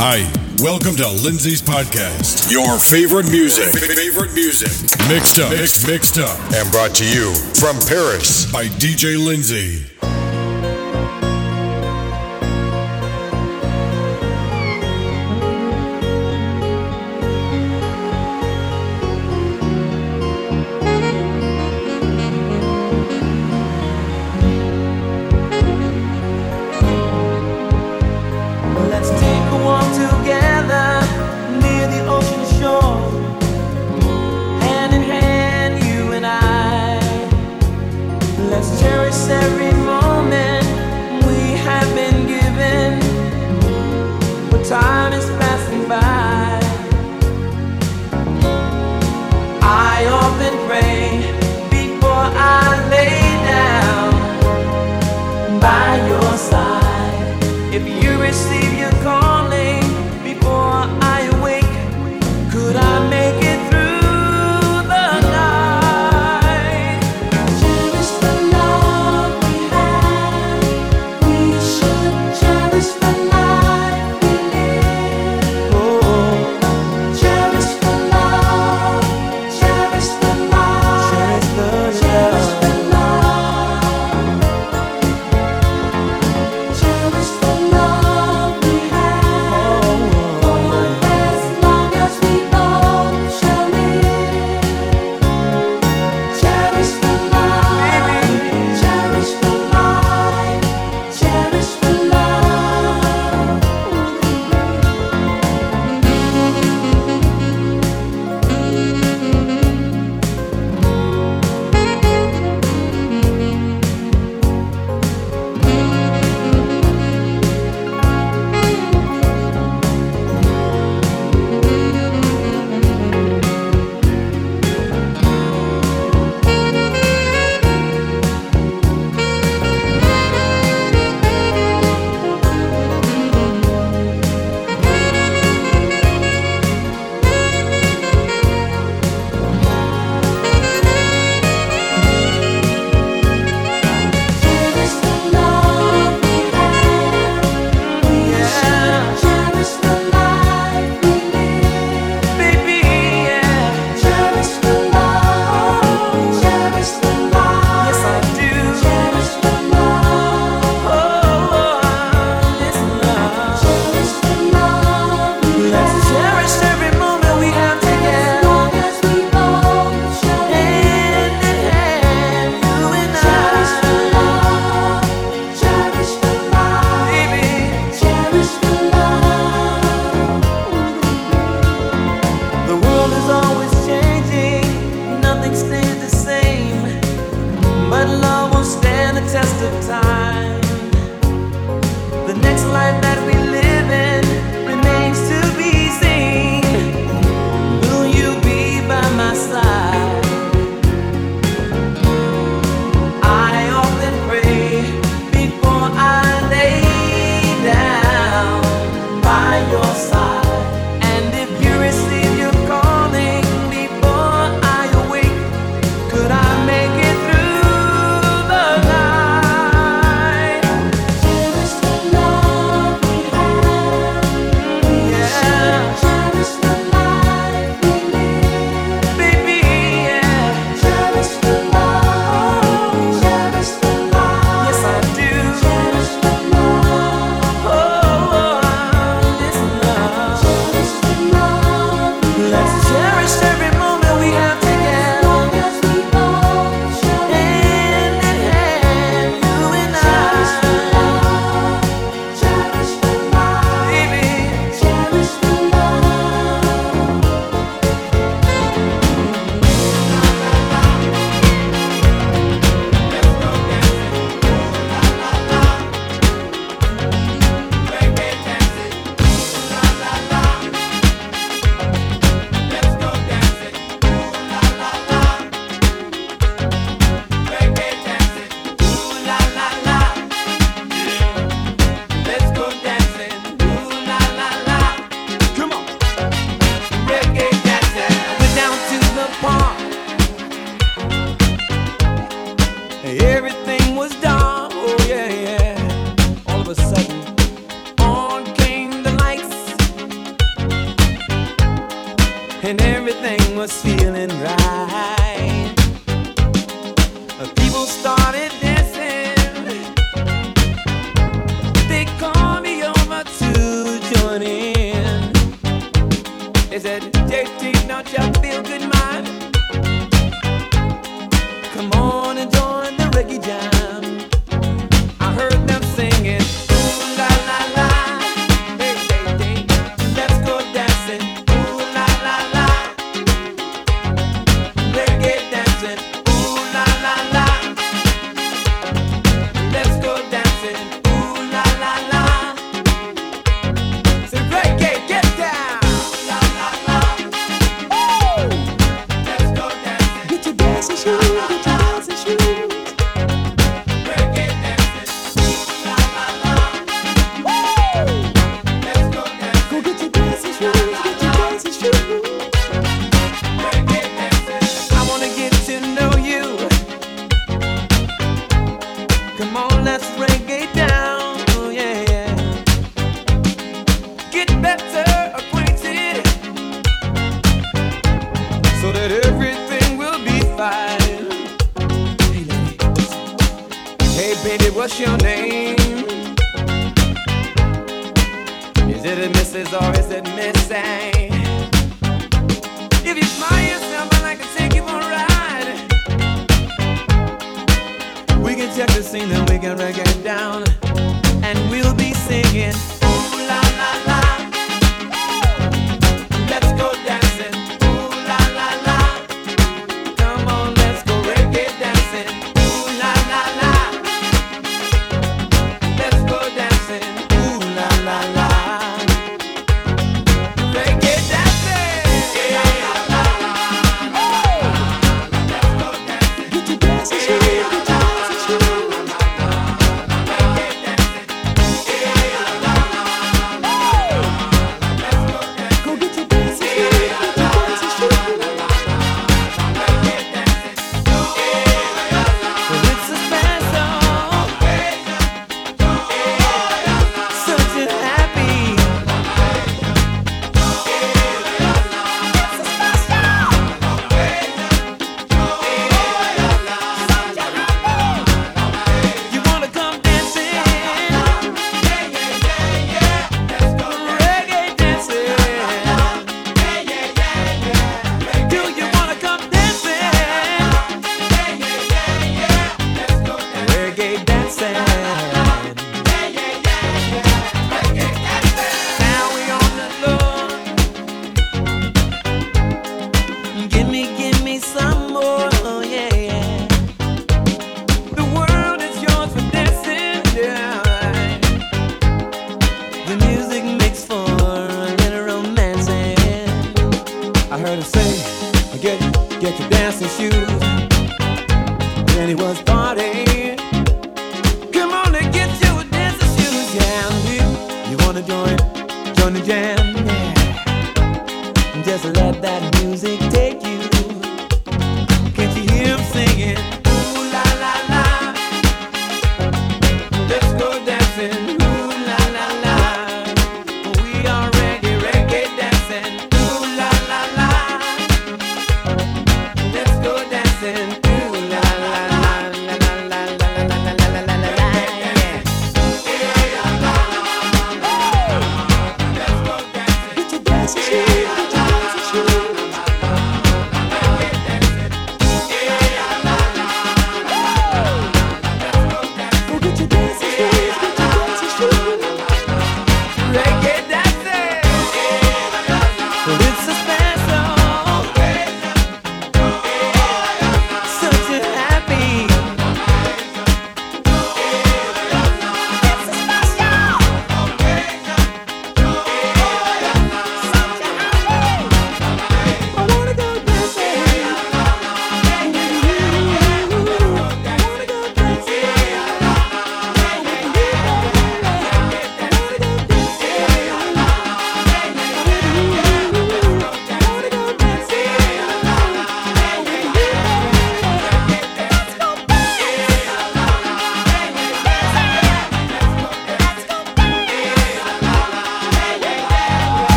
Hi, welcome to Lindsay's podcast. Your favorite music, favorite music, mixed up, mixed, mixed up, and brought to you from Paris by DJ Lindsay.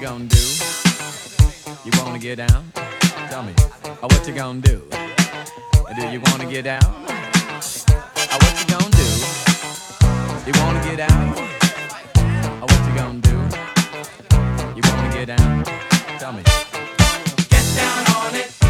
you gonna do? You wanna get down? Tell me, oh, what you gonna do? Uh, do you wanna get down? Oh, what you gonna do? You wanna get down? Oh, what you gonna do? You wanna get down? Tell me. Get down on it.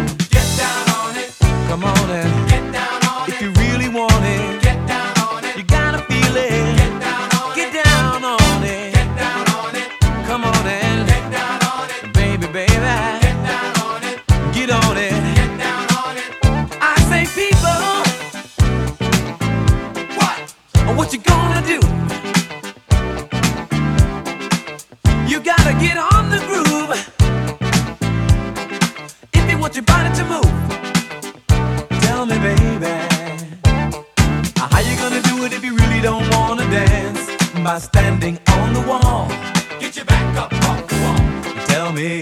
by standing on the wall. Get your back up off the wall. Tell me,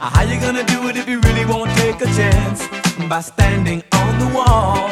how you gonna do it if you really won't take a chance? By standing on the wall.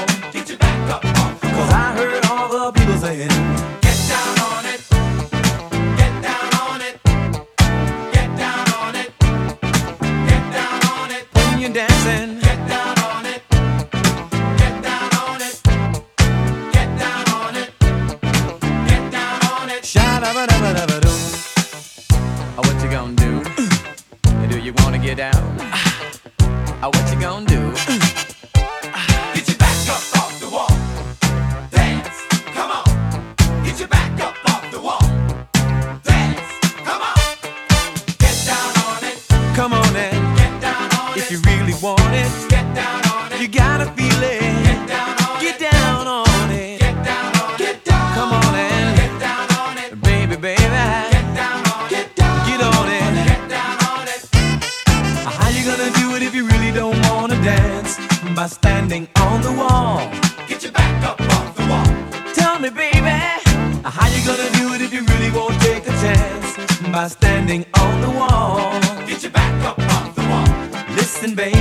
by standing on the wall. Get your back up off the wall. Listen, baby,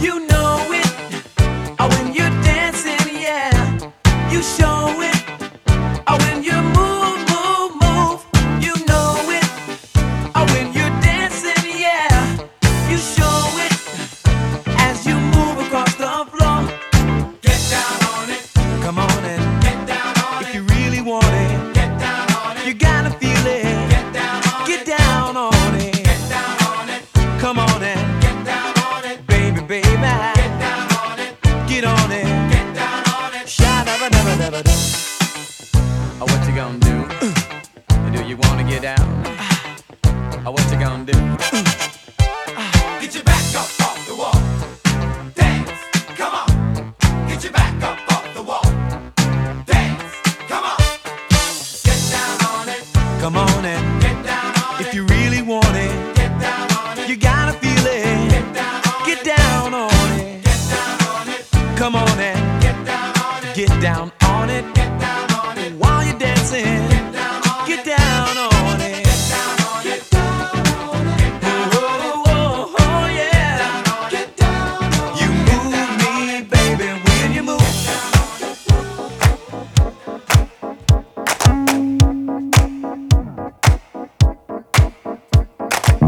you know it. Oh, when you're dancing, yeah, you show.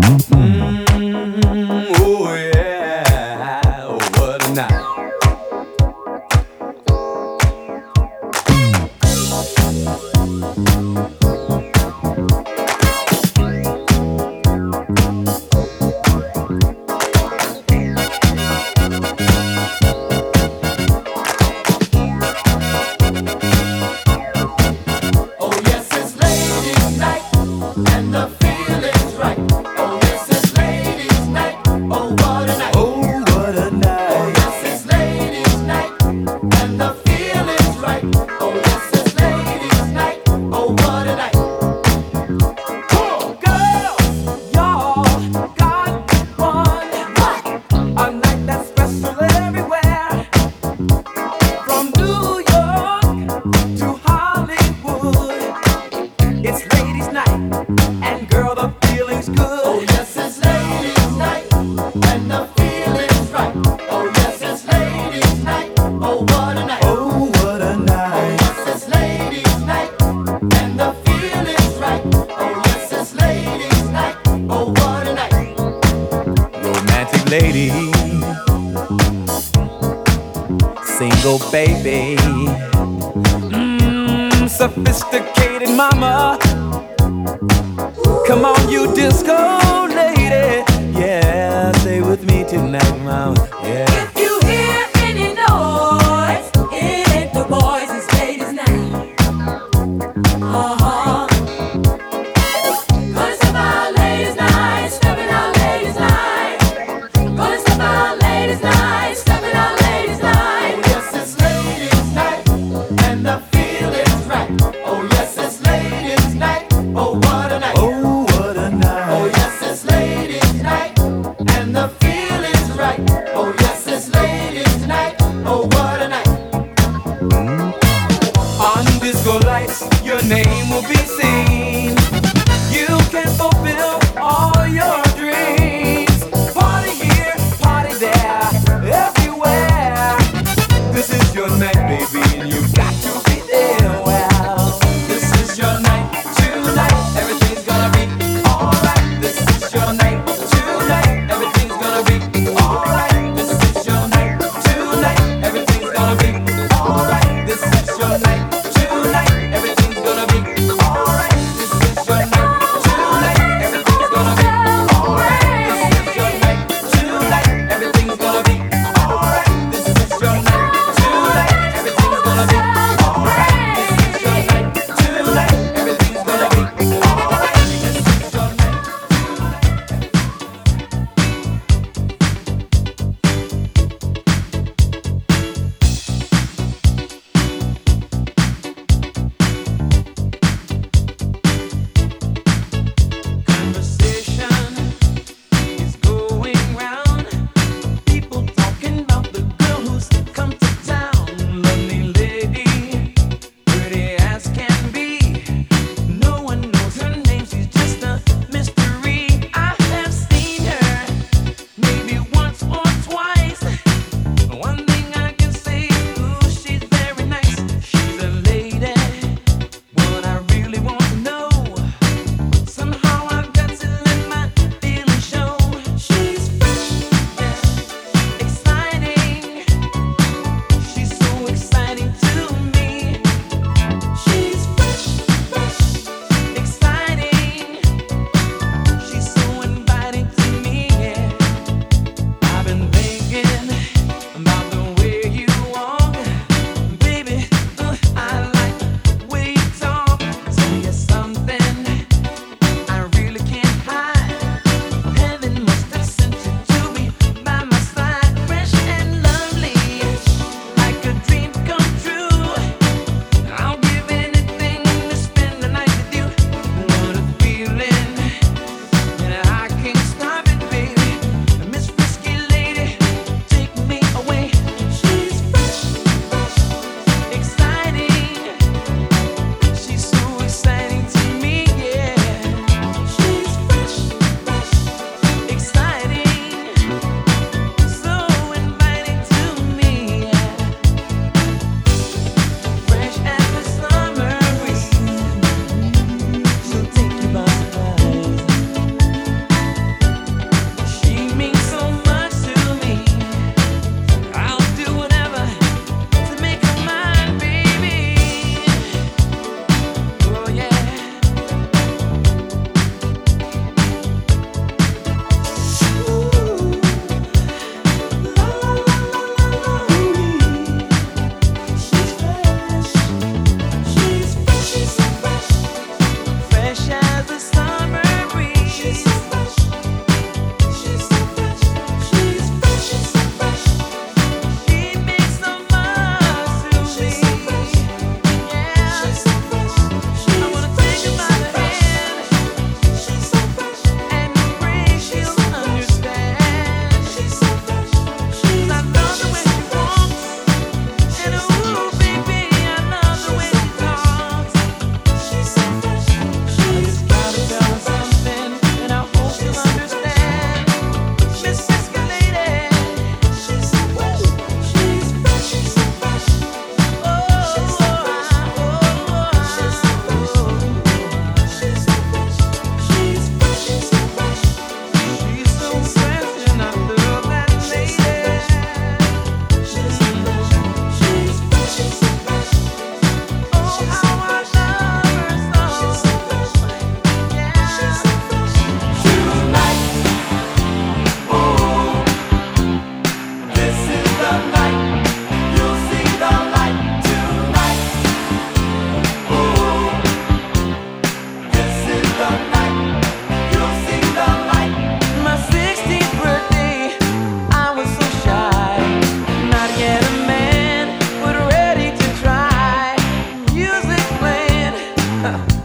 Hum. hum. lady, single baby, mm, sophisticated mama. Come on, you disco lady, yeah, stay with me tonight, mama. Yeah.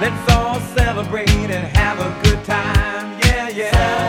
Let's all celebrate and have a good time. Yeah, yeah.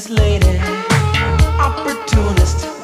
business lady, opportunist.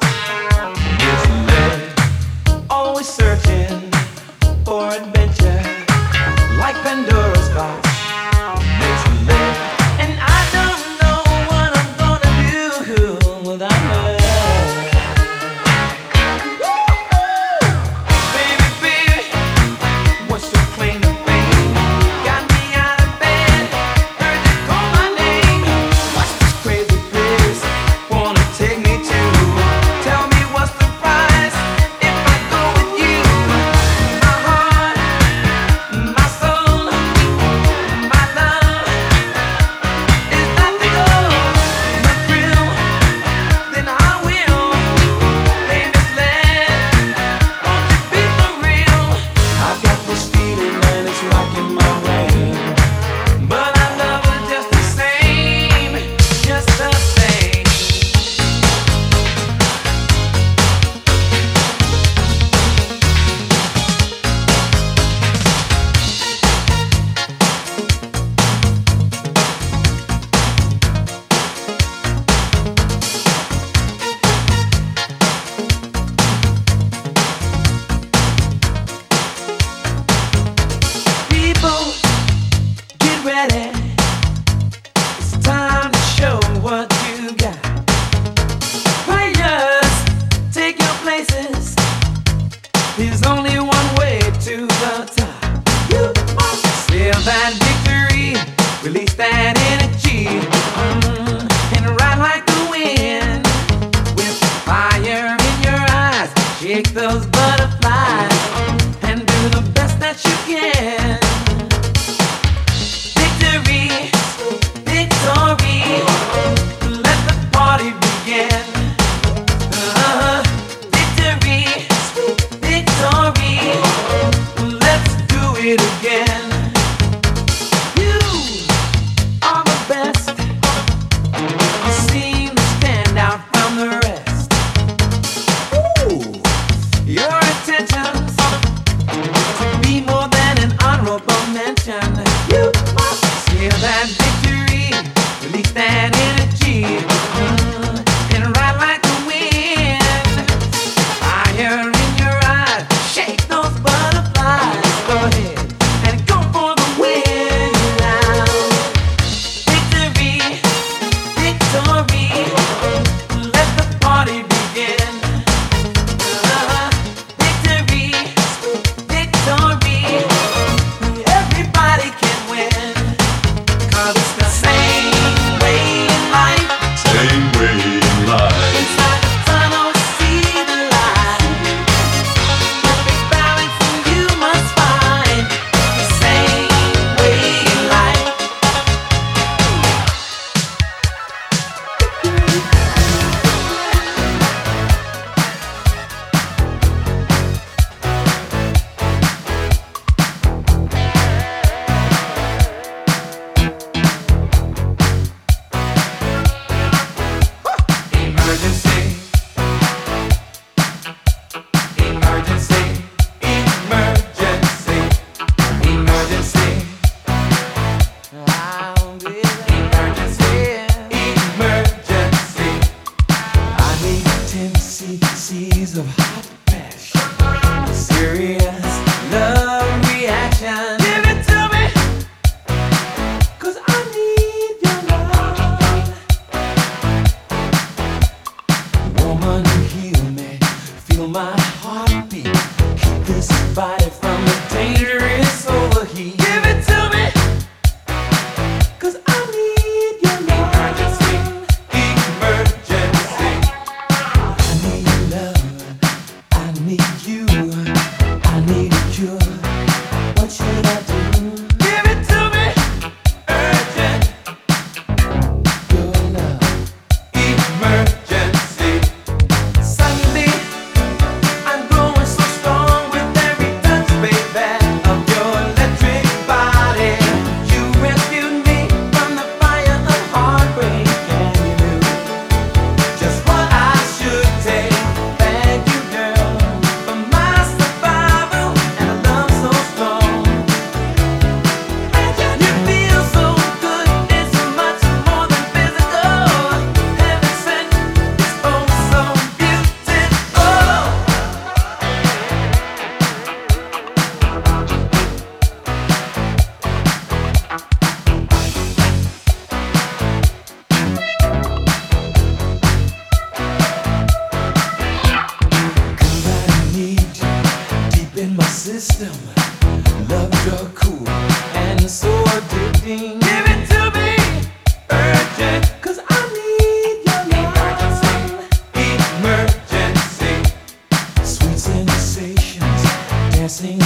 sing